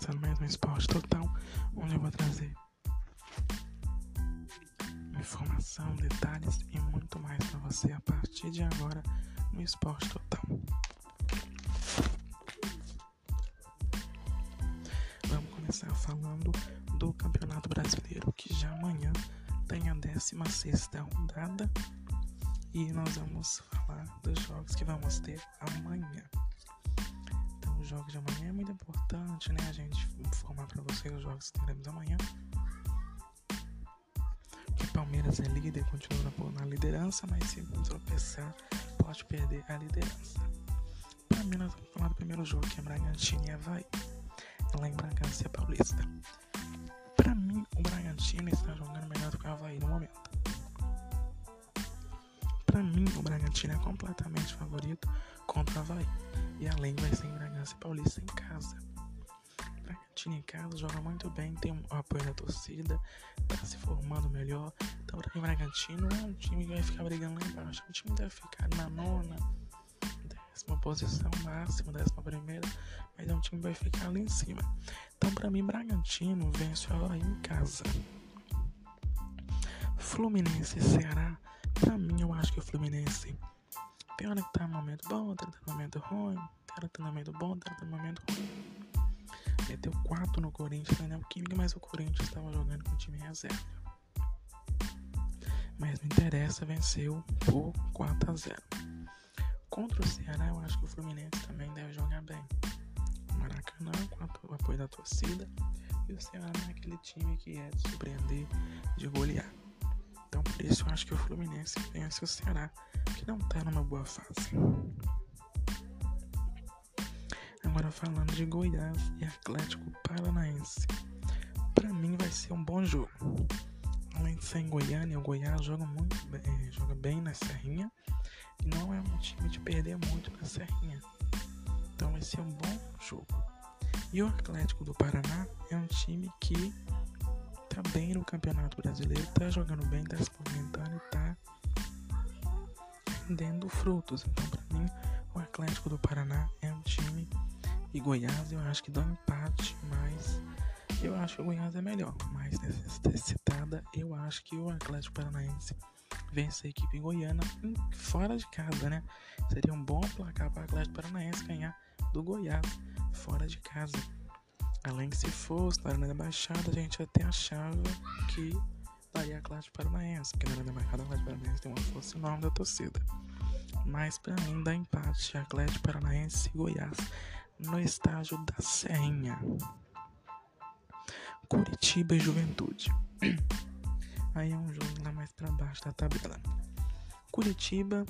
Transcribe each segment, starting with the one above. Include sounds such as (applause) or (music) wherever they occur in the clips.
começando mais um Esporte Total, onde eu vou trazer informação, detalhes e muito mais para você a partir de agora no Esporte Total. Vamos começar falando do Campeonato Brasileiro, que já amanhã tem a 16 rodada e nós vamos falar dos jogos que vamos ter amanhã jogos de amanhã é muito importante, né? A gente informar para vocês os jogos que teremos amanhã. Que Palmeiras é líder, continua na, liderança, mas se tropeçar, pode perder a liderança. Para mim, nós vamos falar do primeiro jogo, que é Bragantino e Havaí, lá em Bragança Paulista. Para mim, o Bragantino está jogando melhor do que o Havaí no momento. Para mim, o Bragantino é completamente favorito contra o Havaí. E além vai ser em Bragança Paulista em casa. Bragantino em casa joga muito bem, tem o apoio da torcida, tá se formando melhor. Então o Bragantino é um time que vai ficar brigando lá embaixo. O time deve ficar na nona, décima posição máxima, décima primeira, mas é um time que vai ficar ali em cima. Então para mim Bragantino vence o Havaí em casa. Fluminense e Ceará, pra mim eu acho que o Fluminense tem hora que tá no momento bom, outra tá no momento ruim. Tem hora que tá no momento bom, outra tá no momento ruim. Meteu 4 no Corinthians, né? O Química, mas o Corinthians estava jogando com o time reserva. Mas não interessa, venceu por 4 a 0. Contra o Ceará, eu acho que o Fluminense também deve jogar bem. O Maracanã, com o apoio da torcida. E o Ceará é aquele time que é de surpreender, de golear. Por isso eu acho que o Fluminense vence o Ceará, que não tá numa boa fase. Agora falando de Goiás e Atlético Paranaense. Para mim vai ser um bom jogo. Além de ser em Goiânia, o Goiás joga muito bem, eh, joga bem na Serrinha e não é um time de perder muito na Serrinha. Então vai ser um bom jogo. E o Atlético do Paraná é um time que tá bem no Campeonato Brasileiro, tá jogando bem, tá se movimentando e tá rendendo frutos. Então, para mim, o Atlético do Paraná é um time e Goiás eu acho que dá um empate, mas eu acho que o Goiás é melhor. Mas necessitada, eu acho que o Atlético Paranaense vence a equipe goiana fora de casa, né? Seria um bom placar para o Atlético Paranaense ganhar do Goiás fora de casa. Além que se fosse na Arena da Baixada, a gente até achava que daria a classe paranaense, porque na Arena da Baixada a classe paranaense tem uma força enorme da torcida. Mas para mim dá empate Atlético Paranaense e Goiás no estágio da Serrinha. Curitiba e Juventude. (clears throat) Aí é um jogo lá mais para baixo da tabela. Curitiba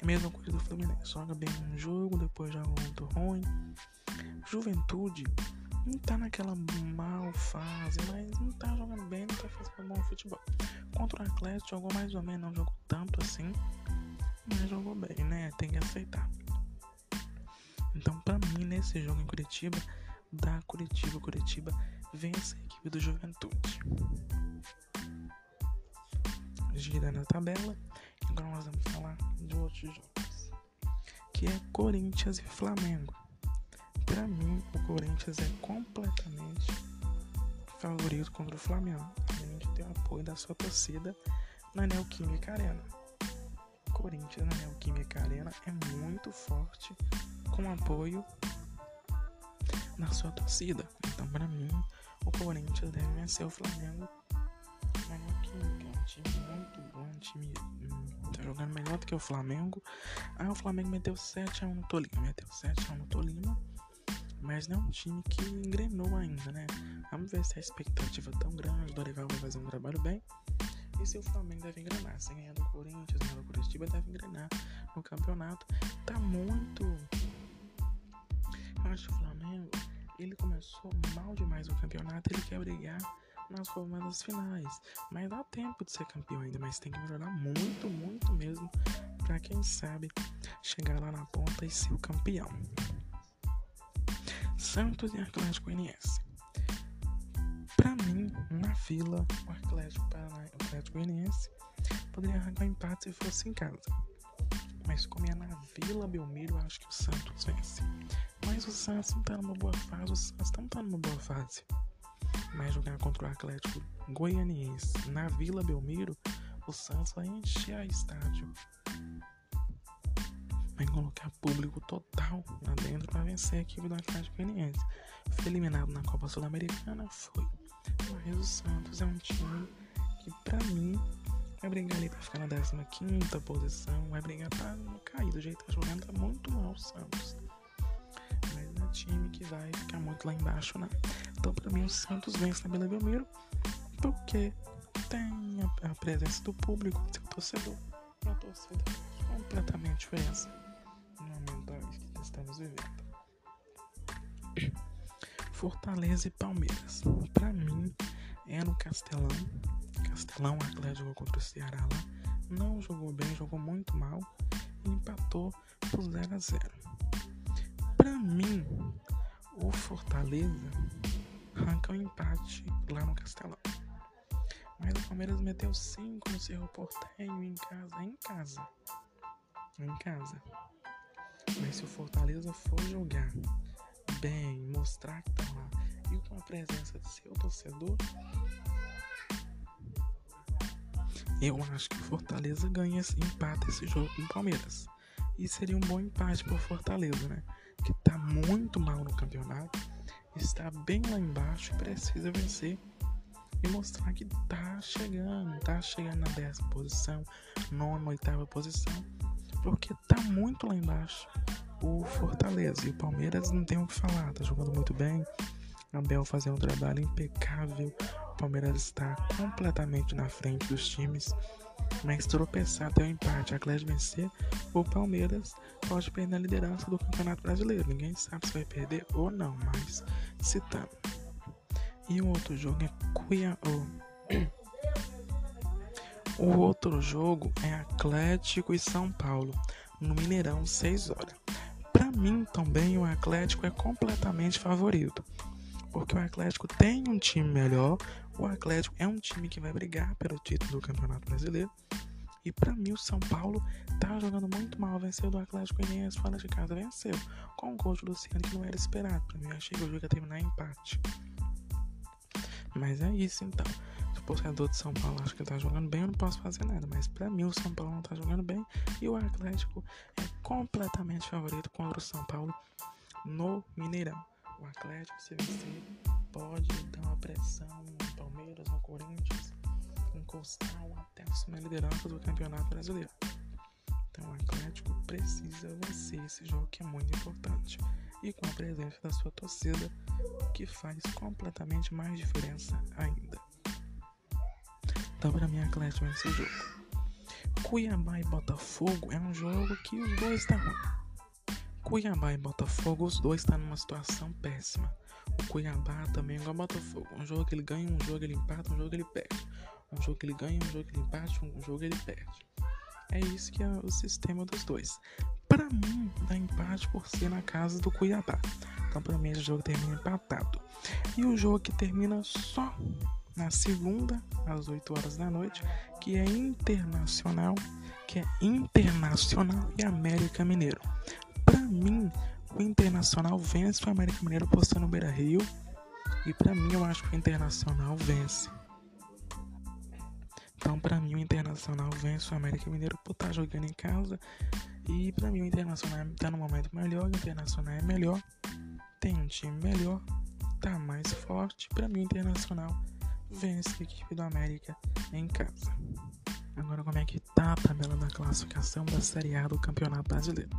é a mesma coisa do Fluminense. Joga bem um jogo, depois joga muito ruim. Juventude não tá naquela mal fase, mas não tá jogando bem, não tá fazendo bom futebol. Contra o Atlético jogou mais ou menos, não jogou tanto assim, mas jogou bem, né? Tem que aceitar. Então, pra mim, nesse jogo em Curitiba, da Curitiba, Curitiba vence a equipe do Juventude. Girando a tabela, agora nós vamos falar de outros jogos, que é Corinthians e Flamengo. Para mim, o Corinthians é completamente favorito contra o Flamengo, além de ter o apoio da sua torcida na Neoquímica Arena. O Corinthians na Neoquímica Arena é muito forte com apoio na sua torcida. Então, para mim, o Corinthians deve vencer o Flamengo na Neoquímica. É um time muito bom, um time hum, tá jogando melhor do que o Flamengo. Aí o Flamengo meteu 7x1 no Tolima, meteu 7x1 no Tolima mas não é um time que engrenou ainda, né? Vamos ver se a expectativa é tão grande, o Dorival vai fazer um trabalho bem. E se o Flamengo deve engrenar, sem ganhar do Corinthians, ganhar do Curitiba, deve engrenar no campeonato. Tá muito. Eu acho que o Flamengo, ele começou mal demais o campeonato, ele quer brigar nas formadas finais. Mas dá tempo de ser campeão ainda, mas tem que melhorar muito, muito mesmo, para quem sabe chegar lá na ponta e ser o campeão. Santos e Atlético Goianiense. Para mim, na fila, o Atlético, Paranaense, o Atlético poderia arrancar empate se fosse em casa. Mas como é na Vila Belmiro, acho que o Santos vence. Mas o Santos não tá numa boa fase, o Santos não tá numa boa fase. Mas jogar contra o Atlético Goianiense na Vila Belmiro, o Santos vai encher a estádio. Vai colocar público total lá dentro para vencer a equipe do Atlético Goianiense. Foi eliminado na Copa Sul-Americana, foi. Mas o Santos é um time que, pra mim, vai brigar ali pra ficar na 15 posição, vai brigar pra não cair do jeito que tá jogando, tá muito mal o Santos. Mas é time que vai ficar muito lá embaixo, né? Então, pra mim, o Santos vence na Bela Belmiro porque tem a, presença do público, seu torcedor, uma torcida completamente diferente no momento que estamos vivendo. Fortaleza e Palmeiras. Para mim, é no Castelão. Castelão, o Atlético jogou contra o Ceará lá. Não jogou bem, jogou muito mal. E empatou por 0 a 0 Para mim, o Fortaleza arranca o um empate lá no Castelão. Mas o Palmeiras meteu 5 no Cerro Portenho em casa. Em casa. Em casa. Mas se o Fortaleza for jogar bem, mostrar que tá lá e com a presença de seu torcedor, eu acho que o Fortaleza ganha esse empate esse jogo com o Palmeiras. E seria um bom empate pro Fortaleza, né? Que tá muito mal no campeonato, está bem lá embaixo e precisa vencer e mostrar que tá chegando, tá chegando na décima posição, nona, oitava posição, porque tá muito lá embaixo o Fortaleza. E o Palmeiras não tem o que falar, tá jogando muito bem. Abel fazendo um trabalho impecável. O Palmeiras está completamente na frente dos times. Mas tropeçar até o empate, a Atlético vencer, o Palmeiras pode perder a liderança do Campeonato Brasileiro. Ninguém sabe se vai perder ou não, mas citando. E o outro jogo é Cuiabá. O outro jogo é Atlético e São Paulo, no Mineirão, 6 horas. Para mim também o Atlético é completamente favorito, porque o Atlético tem um time melhor, o Atlético é um time que vai brigar pelo título do Campeonato Brasileiro. E para mim o São Paulo tá jogando muito mal, venceu do Atlético Goianiense fora de casa, venceu com um gol de Luciano que não era esperado. Para mim eu achei que o jogo ia terminar em empate. Mas é isso então torcedor de São Paulo acha que tá jogando bem, eu não posso fazer nada. Mas para mim o São Paulo não tá jogando bem e o Atlético é completamente favorito contra o São Paulo no Mineirão. O Atlético, se vencer, pode dar uma pressão no Palmeiras, no Corinthians, encostar até assumir a liderança do Campeonato Brasileiro. Então o Atlético precisa vencer esse jogo que é muito importante. E com a presença da sua torcida, que faz completamente mais diferença ainda. Então, para mim, Atlético esse jogo. Cuiabá e Botafogo é um jogo que os dois estão tá ruim. Cuiabá e Botafogo, os dois estão tá numa situação péssima. O Cuiabá também é igual Botafogo. Um jogo que ele ganha, um jogo ele empata, um jogo ele perde. Um jogo que ele ganha, um jogo ele empata, um jogo ele perde. É isso que é o sistema dos dois. Para mim, dá empate por ser na casa do Cuiabá. Então, para mim, esse jogo termina empatado. E o jogo que termina só na segunda, às 8 horas da noite, que é internacional, que é Internacional e América Mineiro. Para mim, o Internacional vence o América Mineiro postando no Beira Rio. E para mim, eu acho que o Internacional vence. Então, para mim, o Internacional vence o América Mineiro por estar tá jogando em casa. E para mim, o Internacional está no momento melhor. O Internacional é melhor, tem um time melhor, tá mais forte. Para mim, o Internacional vence a equipe do América em casa. Agora, como é que tá a tabela da classificação da Série A do Campeonato Brasileiro?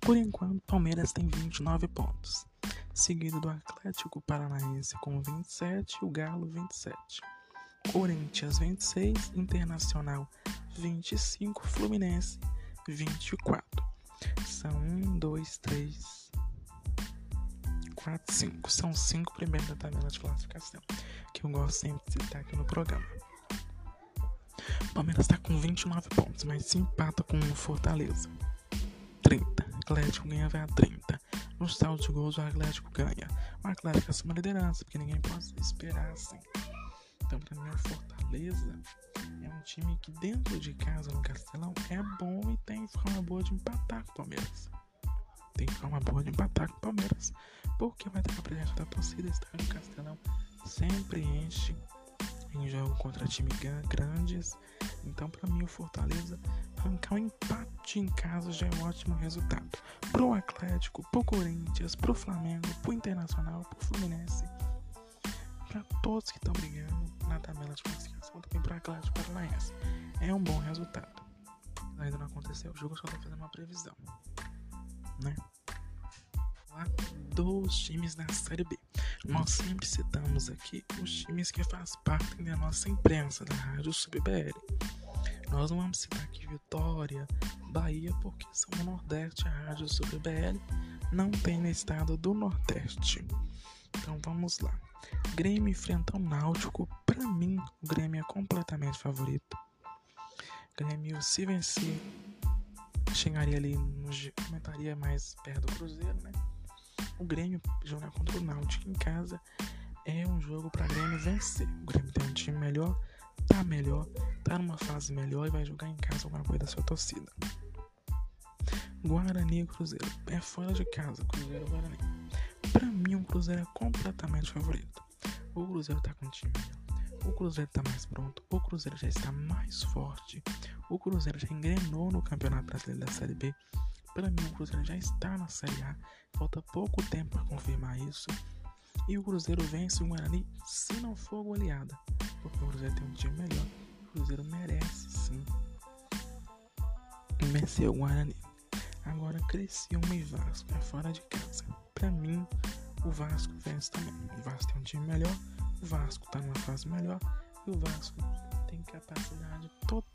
Por enquanto, Palmeiras tem 29 pontos, seguido do Atlético Paranaense com 27 e o Galo 27. Corinthians 26, Internacional 25, Fluminense 24. São 1, 2, 3, 4, 5. São 5 primeiros da tabela de classificação que eu gosto sempre de citar aqui no programa. O Palmeiras está com 29 pontos, mas se empata com o Fortaleza. 30. O Atlético ganha a 30. No saldo de gols, o Atlético ganha. O Atlético assume a liderança, porque ninguém pode esperar assim. Então, pra mim, o Fortaleza é um time que dentro de casa no Castelão é bom e tem forma boa de empatar com o Palmeiras. Tem forma boa de empatar com o Palmeiras. Porque vai ter a presença da torcida, estádio Castelão sempre enche em jogo contra times grandes. Então, para mim, o Fortaleza arrancar um empate em casa já é um ótimo resultado. Pro Atlético, pro Corinthians, pro Flamengo, pro Internacional, pro Fluminense, para todos que estão brigando na tabela de classificação, também pro Atlético Paranaense. É um bom resultado. Ainda não aconteceu o jogo, só tô fazendo uma previsão, né? Lá dos times da Série B. Nós sempre citamos aqui os times que fazem parte da nossa imprensa, da Rádio SubBL. Nós não vamos citar aqui Vitória, Bahia, porque são do Nordeste, a Rádio SubBL não tem no estado do Nordeste. Então vamos lá. Grêmio enfrenta o Náutico. Para mim, o Grêmio é completamente favorito. Grêmio, se vencer, chegaria ali, no, comentaria mais perto do Cruzeiro, né? O Grêmio jogar contra o Náutico em casa é um jogo para Grêmio vencer. O Grêmio tem um time melhor, tá melhor, tá numa fase melhor e vai jogar em casa alguma coisa da sua torcida. Guarani e Cruzeiro é fora de casa, Cruzeiro e Guarani. Para mim, o Cruzeiro é completamente favorito. O Cruzeiro tá com um time melhor. O Cruzeiro tá mais pronto, o Cruzeiro já está mais forte, o Cruzeiro já engrenou no Campeonato Brasileiro da Série B. Para mim, o Cruzeiro já está na Série A Falta pouco tempo para confirmar isso. E o Cruzeiro vence o Guarani se não for goleada. Porque o Cruzeiro tem um time melhor. O Cruzeiro merece sim vencer o Guarani. Agora Criciúma e Vasco é fora de casa. Para mim, o Vasco vence também. O Vasco tem um time melhor. O Vasco tá numa fase melhor. E o Vasco tem capacidade total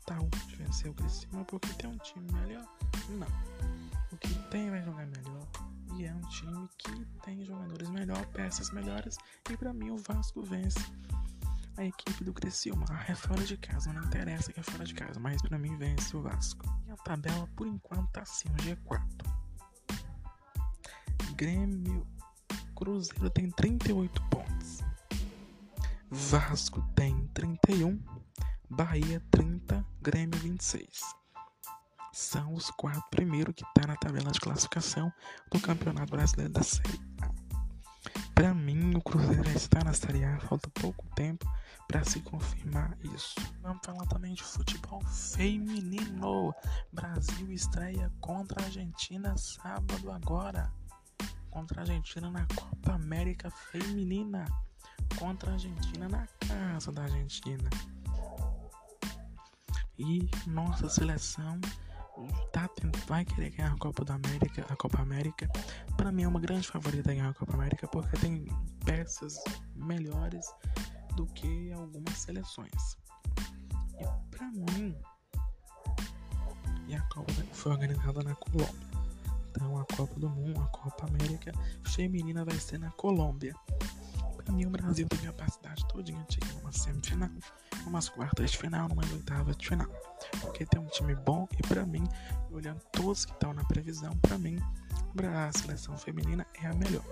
de vencer o Criciúma porque tem um time melhor? Não. O que tem vai jogar melhor e é um time que tem jogadores melhores, peças melhores. E para mim o Vasco vence a equipe do Criciúma. É fora de casa, não interessa que é fora de casa, mas para mim vence o Vasco. E a tabela por enquanto tá assim, o G4. Grêmio Cruzeiro tem 38 pontos. Vasco tem 31, Bahia 30, Grêmio 26 são os quatro primeiros que tá na tabela de classificação do Campeonato Brasileiro da Série A. Para mim, o Cruzeiro já está na Série A, falta pouco tempo para se confirmar isso. Vamos falar também de futebol feminino. Brasil estreia contra a Argentina sábado agora. Contra a Argentina na Copa América Feminina. Contra a Argentina na casa da Argentina. E nossa seleção tá, vai querer ganhar a Copa da América, a Copa América, para mim é uma grande favorita ganhar a Copa América porque tem peças melhores do que algumas seleções. E para mim, e a Copa foi organizada na Colômbia. Então a Copa do Mundo, a Copa América feminina vai ser na Colômbia. Para mim o Brasil tem capacidade todinha de chegar numa semifinal umas quartas de final, umas oitavas de final. Porque tem um time bom e para mim, olhando todos que estão na previsão, para mim, a seleção feminina é a melhor.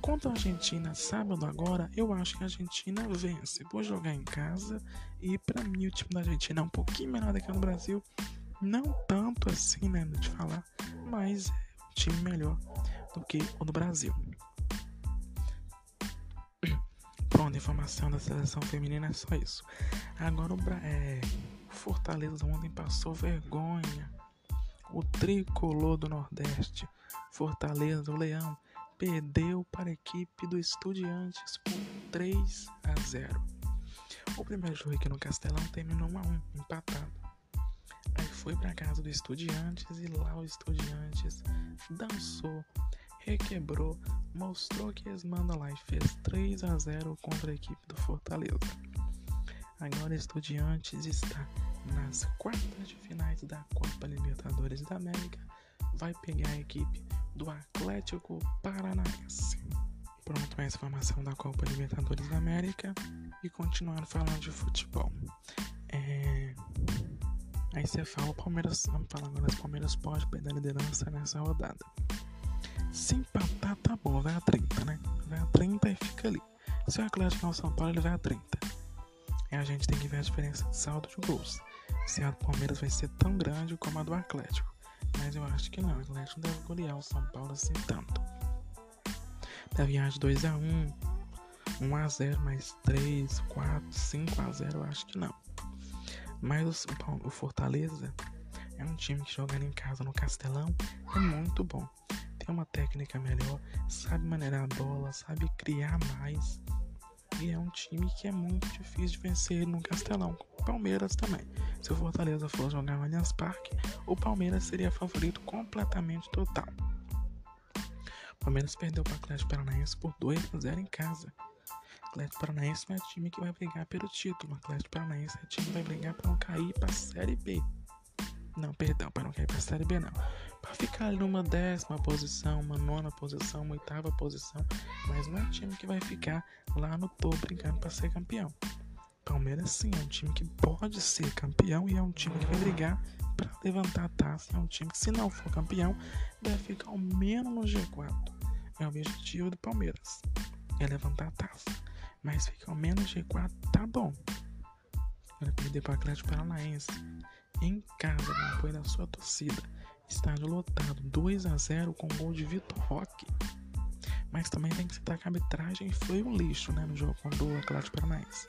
Contra a Argentina sábado agora, eu acho que a Argentina vence. Vou jogar em casa e para mim o time da Argentina é um pouquinho menor do que o do Brasil. Não tanto assim, né, de falar, mas é um time melhor do que o do Brasil. Pronto, informação da seleção feminina é só isso. Agora o é, Fortaleza ontem passou vergonha. O tricolor do Nordeste, Fortaleza, o Leão, perdeu para a equipe do Estudiantes por 3 a 0. O primeiro jogo aqui no Castelão terminou 1 a 1, empatado. Aí foi para casa do Estudiantes e lá o Estudiantes dançou, requebrou, mostrou que eles mandam lá e fez 3 a 0 contra a equipe do Fortaleza. Agora Estudiantes está nas quartas de finais da Copa Libertadores da América, vai pegar a equipe do Atlético Paranaense. Pronto, essa informação da Copa Libertadores da América e continuando falando de futebol. É... Aí você fala, o Palmeiras, vamos falar agora, o Palmeiras pode perder a liderança nessa rodada. Se empatar, tá bom, vai a 30, né? Vai a 30 e fica ali. Se o Atlético não São Paulo, ele vai a 30. E a gente tem que ver a diferença de saldo de gols. Se a do Palmeiras vai ser tão grande como a do Atlético. Mas eu acho que não. O Atlético deve golear o São Paulo assim tanto. Deve ganhar de 2x1, 1x0, mais 3, 4, 5x0, eu acho que não. Mas o, o Fortaleza é um time que jogando em casa no Castelão é muito bom. Tem uma técnica melhor, sabe maneirar a bola, sabe criar mais. E é um time que é muito difícil de vencer no Castelão. Palmeiras também. Se o Fortaleza for jogar no Allianz Parque, o Palmeiras seria favorito completamente total. O Palmeiras perdeu para o Atlético Paranaense por 2 a 0 em casa. O Atlético Paranaense não é time que vai brigar pelo título. O Atlético Paranaense é time que vai brigar para não cair para a Série B. Não, perdão, para não cair para a Série B não. Para ficar ali numa décima posição, uma nona posição, uma oitava posição, mas não é time que vai ficar lá no topo brigando para ser campeão. Palmeiras sim é um time que pode ser campeão e é um time que vai brigar para levantar a taça. É um time que se não for campeão deve ficar ao menos no G4. É o objetivo do Palmeiras, é levantar a taça. Mas ficar ao menos no G4 tá bom. Vai perder para o Atlético Paranaense em casa, com apoio da sua torcida. Estádio lotado, 2 a 0 com gol de Vitor Roque. Mas também tem que citar que a arbitragem foi um lixo né, no jogo contra o Atlético Paranaense.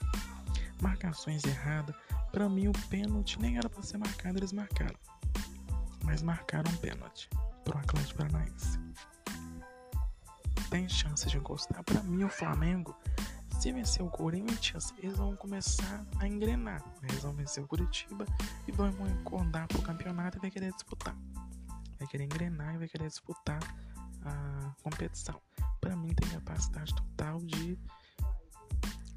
Marcações erradas. Para mim, o pênalti nem era para ser marcado, eles marcaram. Mas marcaram um pênalti pro Atlético Paranaense. Tem chance de encostar. Para mim, o Flamengo se vencer o Corinthians, eles vão começar a engrenar. Né? Eles vão vencer o Curitiba e vão acordar pro campeonato e vai querer disputar. Vai querer engrenar e vai querer disputar a competição. Para mim tem capacidade total de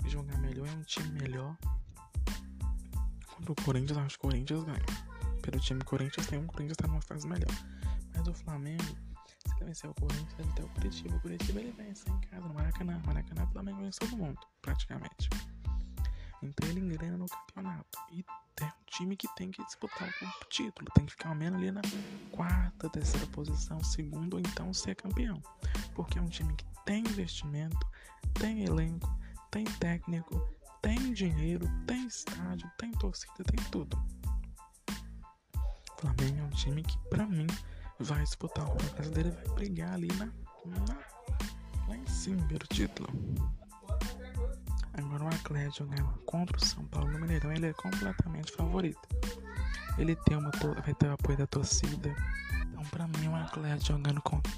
jogar melhor, é um time melhor. Contra o Corinthians, acho que o Corinthians ganha. Pelo time Corinthians tem um, Corinthians tá numa fase melhor. Mas o Flamengo se vencer o Corinthians, deve ter o Curitiba. O Curitiba ele vence em casa, no Maracanã. Maracanã, o Flamengo vence todo mundo, praticamente. Então ele engrena no campeonato. E tem um time que tem que disputar o título. Tem que ficar ao menos ali na quarta, terceira posição, segundo ou então ser campeão. Porque é um time que tem investimento, tem elenco, tem técnico, tem dinheiro, tem estádio, tem torcida, tem tudo. O Flamengo é um time que, pra mim, vai disputar o Brasileiro e vai brigar ali na, na, lá em cima pelo título. Agora o Atlético né, contra o São Paulo no Mineirão, ele é completamente favorito. Ele tem uma vai ter o apoio da torcida. Então, pra mim, o Atlético jogando contra,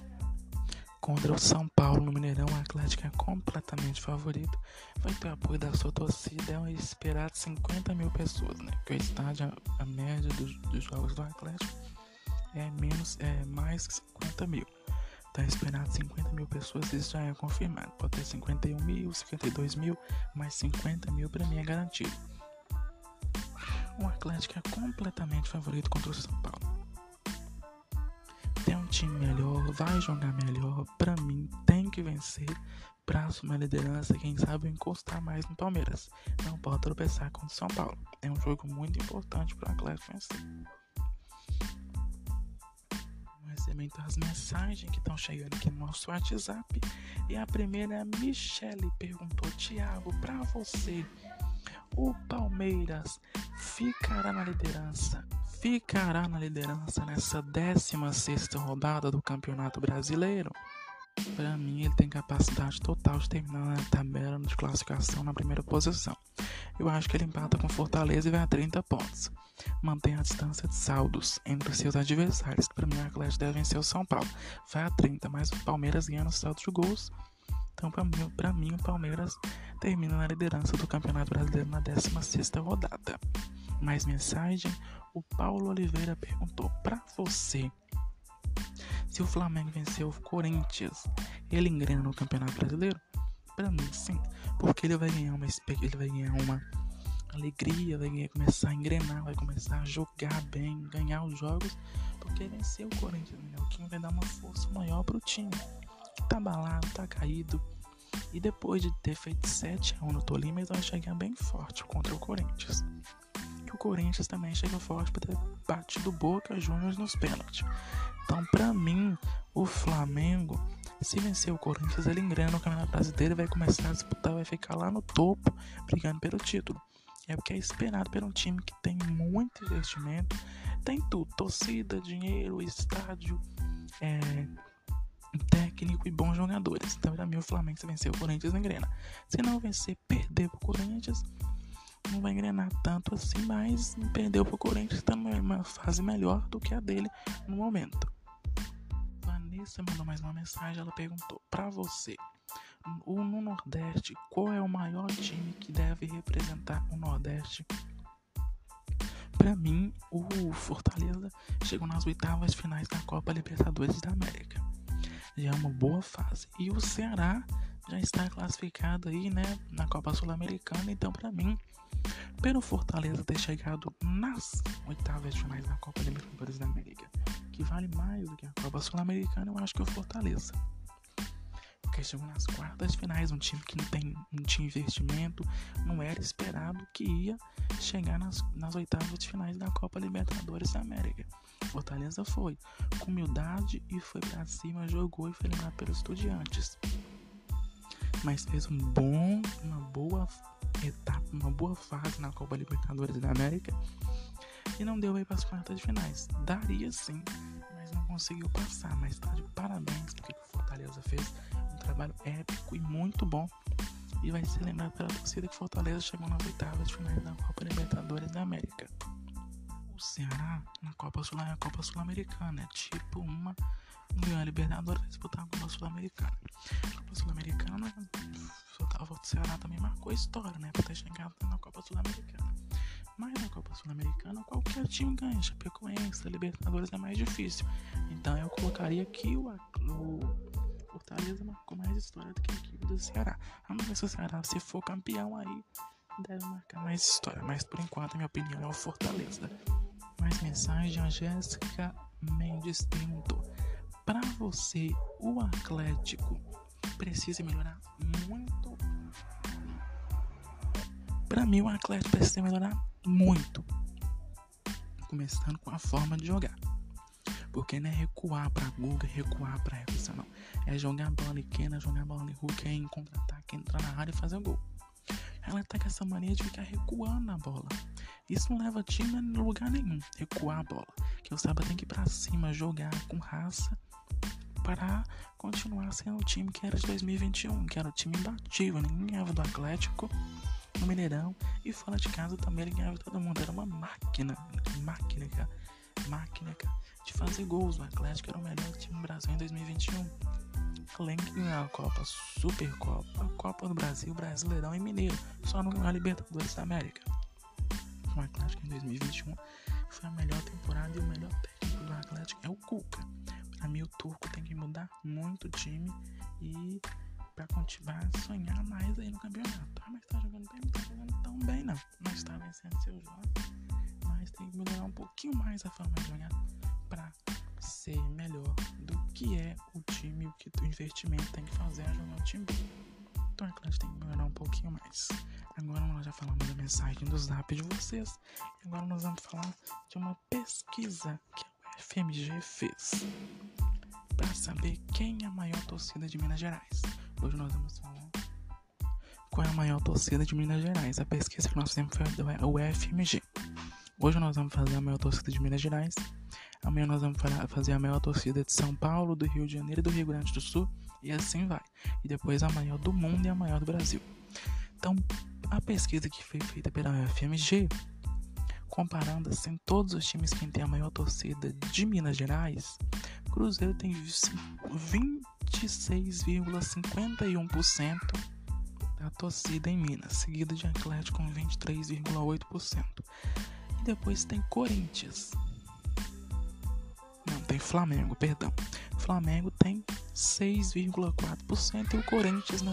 contra o São Paulo no Mineirão, o Atlético é completamente favorito. Vai ter o apoio da sua torcida, é um esperado 50 mil pessoas, né? Porque o estádio, a média dos, dos jogos do Atlético é menos, é mais que 50 mil. Tá esperado 50 mil pessoas, isso já é confirmado. Pode ter 51 mil, 52 mil, mas 50 mil para mim é garantido. O Atlético é completamente favorito contra o São Paulo. Tem um time melhor, vai jogar melhor. Para mim, tem que vencer para assumir a liderança. Quem sabe encostar mais no Palmeiras. Não pode tropeçar contra o São Paulo. É um jogo muito importante para o Atlético vencer recebendo as mensagens que estão chegando aqui no nosso WhatsApp. E a primeira é a Michele perguntou: Tiago, para você, o Palmeiras ficará na liderança? Ficará na liderança nessa 16 rodada do Campeonato Brasileiro? Para mim, ele tem capacidade total de terminar na tabela de classificação na primeira posição. Eu acho que ele empata com Fortaleza e vai a 30 pontos. Mantém a distância de saldos entre seus adversários, que para mim o Atlético deve vencer o São Paulo. Vai a 30, mas o Palmeiras ganha no saldo de gols. Então, para mim, mim, o Palmeiras termina na liderança do Campeonato Brasileiro na 16 rodada. Mais mensagem: o Paulo Oliveira perguntou para você se o Flamengo vencer o Corinthians, ele engrena no Campeonato Brasileiro? Para mim, sim, porque ele vai ganhar uma ele vai ganhar uma alegria, vai começar a engrenar, vai começar a jogar bem, ganhar os jogos, porque venceu o Corinthians, né? o que vai dar uma força maior pro time. Tá abalado, tá caído. E depois de ter feito 7 a 1 no Tolima, eles vão chegar bem forte contra o Corinthians. Que o Corinthians também chega forte para ter batido Boca Juniors nos pênaltis. Então, para mim, o Flamengo, se vencer o Corinthians, ele engrena no Campeonato Brasileiro vai começar a disputar, vai ficar lá no topo, brigando pelo título. É porque é esperado por um time que tem muito investimento, tem tudo: torcida, dinheiro, estádio, é, técnico e bons jogadores. Então, para mim, o Flamengo se vencer o Corinthians engrena. Se não vencer, perder o Corinthians, não vai engrenar tanto assim, mas perdeu pro Corinthians, está numa fase melhor do que a dele no momento. Vanessa mandou mais uma mensagem, ela perguntou: para você, no Nordeste, qual é o maior time que deve representar o Nordeste? Para mim, o Fortaleza chegou nas oitavas finais da Copa Libertadores da América. Já é uma boa fase. E o Ceará já está classificado aí, né, na Copa Sul-Americana. Então, para mim, pelo Fortaleza ter chegado nas oitavas finais da Copa Libertadores da América, que vale mais do que a Copa Sul-Americana, eu acho que o Fortaleza porque chegou nas quartas finais, um time que não tem, não tinha investimento, não era esperado que ia chegar nas, nas oitavas de finais da Copa Libertadores da América. Fortaleza foi com humildade e foi para cima, jogou e foi eliminado pelos estudiantes. Mas fez um bom, uma boa etapa, uma boa fase na Copa Libertadores da América e não deu aí para as quartas de finais. Daria sim, mas não conseguiu passar. Mas tá de parabéns porque o Fortaleza fez trabalho épico e muito bom. E vai ser lembrado pela torcida que Fortaleza chegou na oitava de finais da Copa Libertadores da América. O Ceará na Copa Sul é a Copa Sul-Americana, é tipo uma ganhou a Libertadores vai disputar a Copa Sul-Americana. A Copa Sul-Americana, o Ceará também marcou a história, né? Pra ter chegado na Copa Sul-Americana. Mas na Copa Sul-Americana, qualquer time ganha. Chapecoense, Libertadores é mais difícil. Então eu colocaria aqui o, o Fortaleza marcou mais história do que a equipe do Ceará. Vamos ver se o Ceará, se for campeão aí, deve marcar mais história. Mas por enquanto, a minha opinião é o Fortaleza. Mais mensagem, a Jéssica Mendes perguntou: Para você, o Atlético precisa melhorar muito? Para mim, o Atlético precisa melhorar muito. Começando com a forma de jogar. Porque não é recuar pra Guga, recuar pra Everson, não. É jogar a bola em Kena, jogar a bola em Hulk, é em contra-ataque, entrar na área e fazer gol. Ela tá com essa mania de ficar recuando a bola. Isso não leva time a lugar nenhum. Recuar a bola. Que o Saba tem que ir pra cima, jogar com raça para continuar sendo o time que era de 2021, que era o time imbatível. Ninguém ganhava do Atlético no Mineirão e fora de casa também ele ganhava todo mundo. Era uma máquina, máquina. Máquina, de fazer gols. O Atlético era o melhor time do Brasil em 2021. Além de ganhar a Copa, Supercopa, Copa do Brasil, Brasileirão e Mineiro. Só não ganhou a Libertadores da América. O Atlético em 2021 foi a melhor temporada e o melhor técnico do Atlético é o Cuca. Pra mim, o Turco tem que mudar muito o time e pra continuar a sonhar mais aí no campeonato. Ah, mas tá jogando bem, não tá jogando tão bem não. Mas tá vencendo seus jogos. Mas tem que melhorar um pouquinho mais a forma de jogar para ser melhor do que é o time, o que o investimento tem que fazer a jogar o time Então é claro, tem que melhorar um pouquinho mais. Agora nós já falamos da mensagem do zap de vocês. Agora nós vamos falar de uma pesquisa que FMG fez para saber quem é a maior torcida de Minas Gerais. Hoje nós vamos falar qual é a maior torcida de Minas Gerais. A pesquisa que nós fizemos foi o FMG. Hoje nós vamos fazer a maior torcida de Minas Gerais Amanhã nós vamos fazer a maior torcida de São Paulo, do Rio de Janeiro do Rio Grande do Sul. E assim vai. E depois a maior do mundo e a maior do Brasil. Então, a pesquisa que foi feita pela UFMG, comparando assim todos os times que têm a maior torcida de Minas Gerais, Cruzeiro tem 26,51% da torcida em Minas, seguido de Atlético com 23,8%. E depois tem Corinthians, tem Flamengo, perdão. Flamengo tem 6,4% e o Corinthians na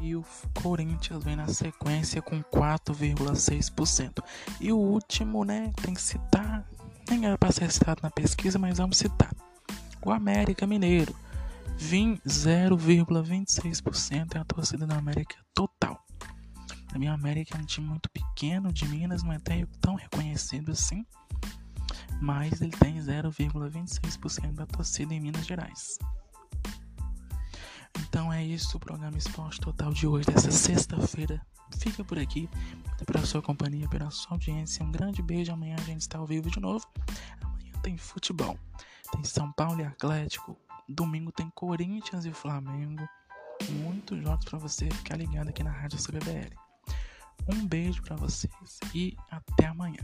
e o Corinthians vem na sequência com 4,6%. E o último, né, tem que citar, nem era para ser citado na pesquisa, mas vamos citar. O América Mineiro, 0,26% é a torcida da América total. A minha América é um time muito pequeno de Minas, não é tão reconhecido assim mas ele tem 0,26% da torcida em Minas Gerais. Então é isso o programa Esporte Total de hoje, dessa sexta-feira, fica por aqui. Pela sua companhia, pela sua audiência. Um grande beijo. Amanhã a gente está ao vivo de novo. Amanhã tem futebol. Tem São Paulo e Atlético. Domingo tem Corinthians e Flamengo. Muitos jogos para você ficar ligado aqui na Rádio CBBL. Um beijo para vocês e até amanhã.